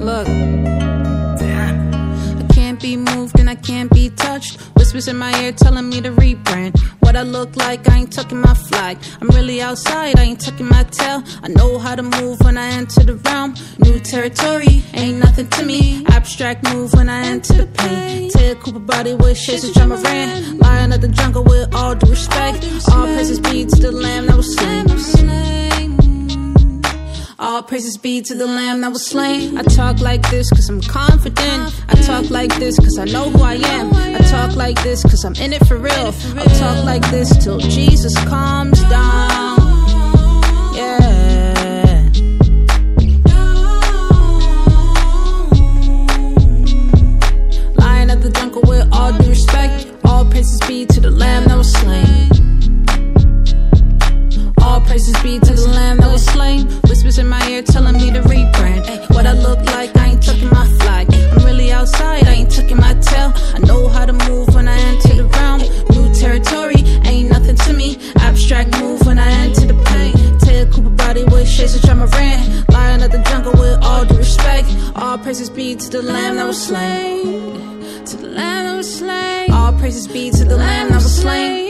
Look. I can't be moved and I can't be touched. Whispers in my ear telling me to rebrand. What I look like, I ain't tucking my flag. I'm really outside, I ain't tucking my tail. I know how to move when I enter the realm. New territory, ain't nothing to me. Abstract move when I enter the pain. Ted Cooper body with shades of drama ran. Lion of the jungle with all due respect. All praises be to the lamb All praises be to the lamb that was slain. I talk like this cause I'm confident. I talk like this cause I know who I am. I talk like this cause I'm in it for real. I'll talk like this till Jesus calms down. Yeah. Lion of the jungle with all due respect. All praises be to the lamb that was slain. Telling me to rebrand. Ay, what I look like, I ain't tucking my flag. I'm really outside, I ain't tucking my tail. I know how to move when I enter the realm. New territory, ain't nothing to me. Abstract move when I enter the pain. Ted Cooper body with shades of drama ran. Lion of the jungle with all due respect. All praises be to the lamb that was slain. To the lamb that was slain. All praises be to the lamb that was slain.